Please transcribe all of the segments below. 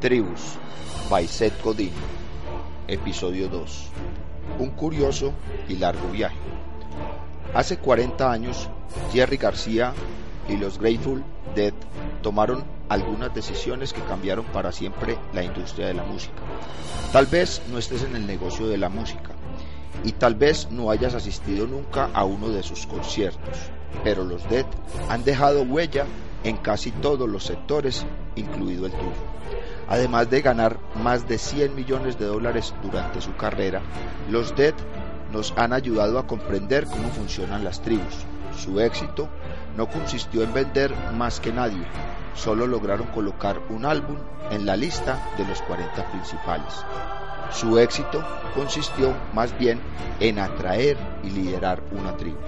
Tribus, episodio 2. Un curioso y largo viaje. Hace 40 años, Jerry García y los Grateful Dead tomaron algunas decisiones que cambiaron para siempre la industria de la música. Tal vez no estés en el negocio de la música y tal vez no hayas asistido nunca a uno de sus conciertos, pero los Dead han dejado huella en casi todos los sectores, incluido el tuyo. Además de ganar más de 100 millones de dólares durante su carrera, los Dead nos han ayudado a comprender cómo funcionan las tribus. Su éxito no consistió en vender más que nadie, solo lograron colocar un álbum en la lista de los 40 principales. Su éxito consistió más bien en atraer y liderar una tribu.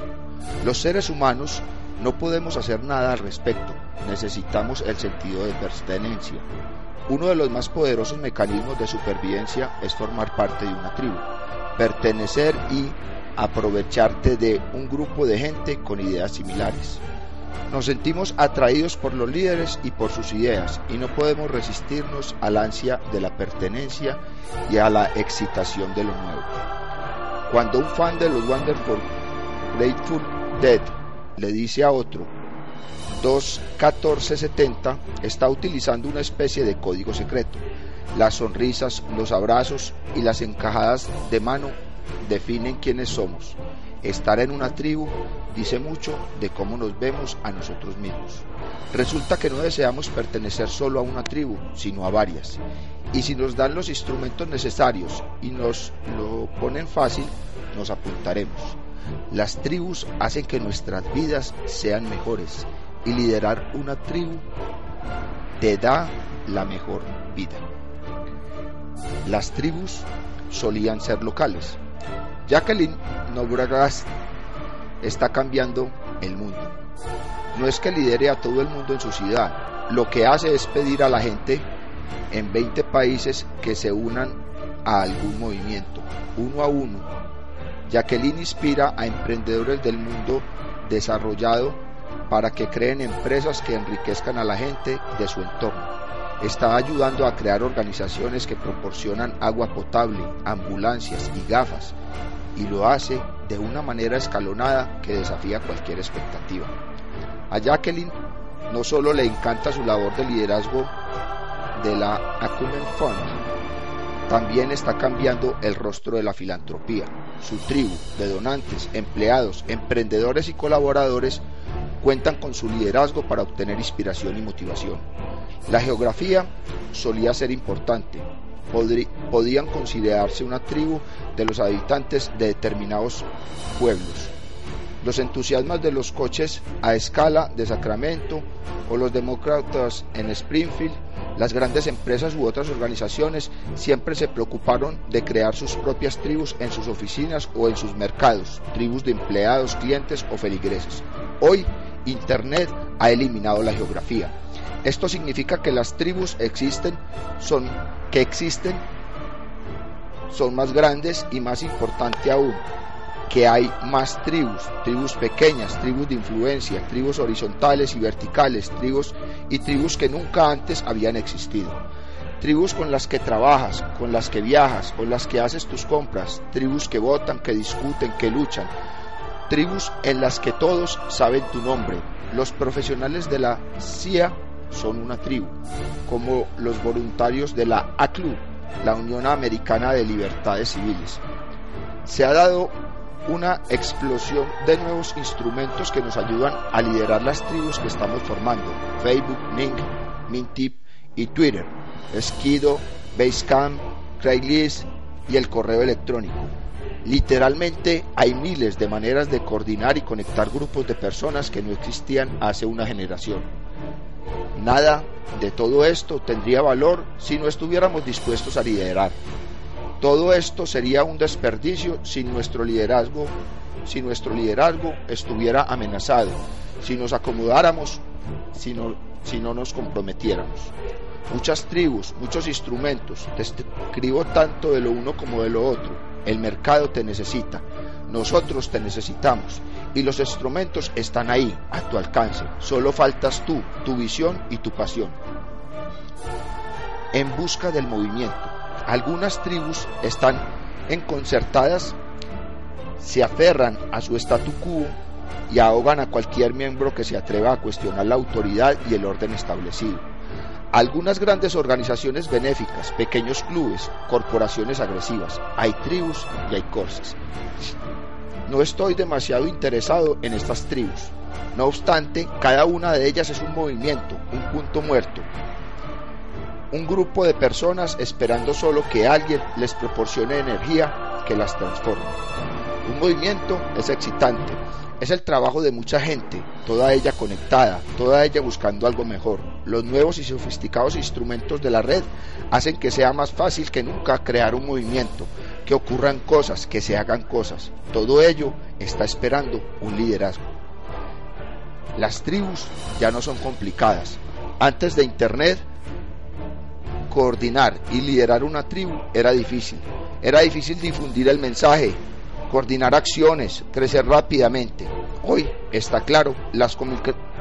Los seres humanos no podemos hacer nada al respecto, necesitamos el sentido de pertenencia. Uno de los más poderosos mecanismos de supervivencia es formar parte de una tribu, pertenecer y aprovecharte de un grupo de gente con ideas similares. Nos sentimos atraídos por los líderes y por sus ideas y no podemos resistirnos al ansia de la pertenencia y a la excitación de lo nuevo. Cuando un fan de los Wonderful Grateful Dead le dice a otro, 21470 está utilizando una especie de código secreto. Las sonrisas, los abrazos y las encajadas de mano definen quiénes somos. Estar en una tribu dice mucho de cómo nos vemos a nosotros mismos. Resulta que no deseamos pertenecer solo a una tribu, sino a varias. Y si nos dan los instrumentos necesarios y nos lo ponen fácil, nos apuntaremos. Las tribus hacen que nuestras vidas sean mejores y liderar una tribu te da la mejor vida. Las tribus solían ser locales. Jacqueline Nobragast está cambiando el mundo. No es que lidere a todo el mundo en su ciudad, lo que hace es pedir a la gente en 20 países que se unan a algún movimiento, uno a uno. Jacqueline inspira a emprendedores del mundo desarrollado para que creen empresas que enriquezcan a la gente de su entorno. Está ayudando a crear organizaciones que proporcionan agua potable, ambulancias y gafas, y lo hace de una manera escalonada que desafía cualquier expectativa. A Jacqueline no solo le encanta su labor de liderazgo de la Acumen Fund, también está cambiando el rostro de la filantropía. Su tribu de donantes, empleados, emprendedores y colaboradores cuentan con su liderazgo para obtener inspiración y motivación. La geografía solía ser importante. podían considerarse una tribu de los habitantes de determinados pueblos. Los entusiasmas de los coches a escala de Sacramento o los demócratas en Springfield, las grandes empresas u otras organizaciones siempre se preocuparon de crear sus propias tribus en sus oficinas o en sus mercados, tribus de empleados, clientes o feligreses. Hoy Internet ha eliminado la geografía. Esto significa que las tribus existen, son que existen, son más grandes y más importante aún, que hay más tribus, tribus pequeñas, tribus de influencia, tribus horizontales y verticales, tribus y tribus que nunca antes habían existido. Tribus con las que trabajas, con las que viajas, con las que haces tus compras, tribus que votan, que discuten, que luchan, tribus en las que todos saben tu nombre. Los profesionales de la CIA son una tribu, como los voluntarios de la ACLU, la Unión Americana de Libertades Civiles. Se ha dado una explosión de nuevos instrumentos que nos ayudan a liderar las tribus que estamos formando. Facebook, Ning, Mintip y Twitter, Esquido, Basecamp, Craigslist y el correo electrónico. Literalmente hay miles de maneras de coordinar y conectar grupos de personas que no existían hace una generación. Nada de todo esto tendría valor si no estuviéramos dispuestos a liderar. Todo esto sería un desperdicio si nuestro liderazgo, si nuestro liderazgo estuviera amenazado, si nos acomodáramos, si no, si no nos comprometiéramos. Muchas tribus, muchos instrumentos, te escribo tanto de lo uno como de lo otro. El mercado te necesita, nosotros te necesitamos y los instrumentos están ahí, a tu alcance. Solo faltas tú, tu visión y tu pasión. En busca del movimiento. Algunas tribus están enconcertadas, se aferran a su statu quo y ahogan a cualquier miembro que se atreva a cuestionar la autoridad y el orden establecido. Algunas grandes organizaciones benéficas, pequeños clubes, corporaciones agresivas. Hay tribus y hay cosas. No estoy demasiado interesado en estas tribus. No obstante, cada una de ellas es un movimiento, un punto muerto, un grupo de personas esperando solo que alguien les proporcione energía que las transforme. Un movimiento es excitante, es el trabajo de mucha gente, toda ella conectada, toda ella buscando algo mejor. Los nuevos y sofisticados instrumentos de la red hacen que sea más fácil que nunca crear un movimiento, que ocurran cosas, que se hagan cosas. Todo ello está esperando un liderazgo. Las tribus ya no son complicadas. Antes de Internet, coordinar y liderar una tribu era difícil. Era difícil difundir el mensaje, coordinar acciones, crecer rápidamente. Hoy está claro, las,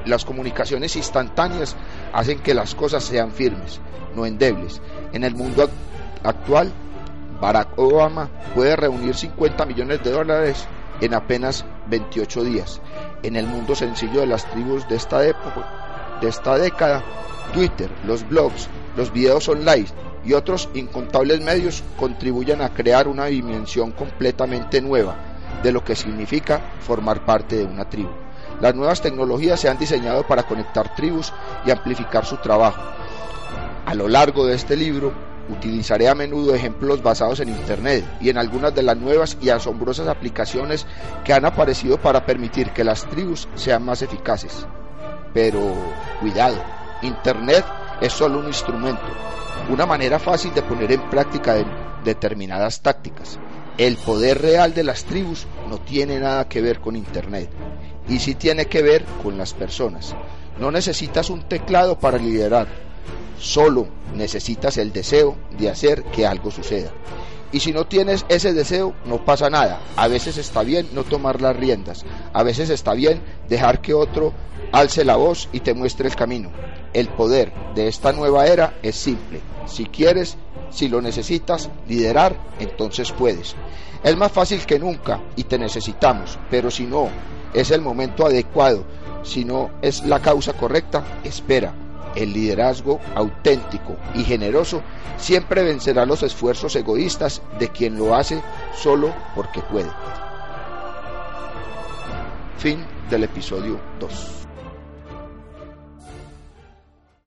las comunicaciones instantáneas hacen que las cosas sean firmes, no endebles. En el mundo actual, Barack Obama puede reunir 50 millones de dólares en apenas 28 días. En el mundo sencillo de las tribus de esta época, de esta década, Twitter, los blogs, los videos online y otros incontables medios contribuyen a crear una dimensión completamente nueva de lo que significa formar parte de una tribu. Las nuevas tecnologías se han diseñado para conectar tribus y amplificar su trabajo. A lo largo de este libro utilizaré a menudo ejemplos basados en Internet y en algunas de las nuevas y asombrosas aplicaciones que han aparecido para permitir que las tribus sean más eficaces. Pero cuidado, Internet es solo un instrumento, una manera fácil de poner en práctica determinadas tácticas. El poder real de las tribus no tiene nada que ver con Internet y sí tiene que ver con las personas. No necesitas un teclado para liderar, solo necesitas el deseo de hacer que algo suceda. Y si no tienes ese deseo, no pasa nada. A veces está bien no tomar las riendas. A veces está bien dejar que otro alce la voz y te muestre el camino. El poder de esta nueva era es simple. Si quieres, si lo necesitas liderar, entonces puedes. Es más fácil que nunca y te necesitamos, pero si no es el momento adecuado, si no es la causa correcta, espera el liderazgo auténtico y generoso siempre vencerá los esfuerzos egoístas de quien lo hace solo porque puede. Fin del episodio 2.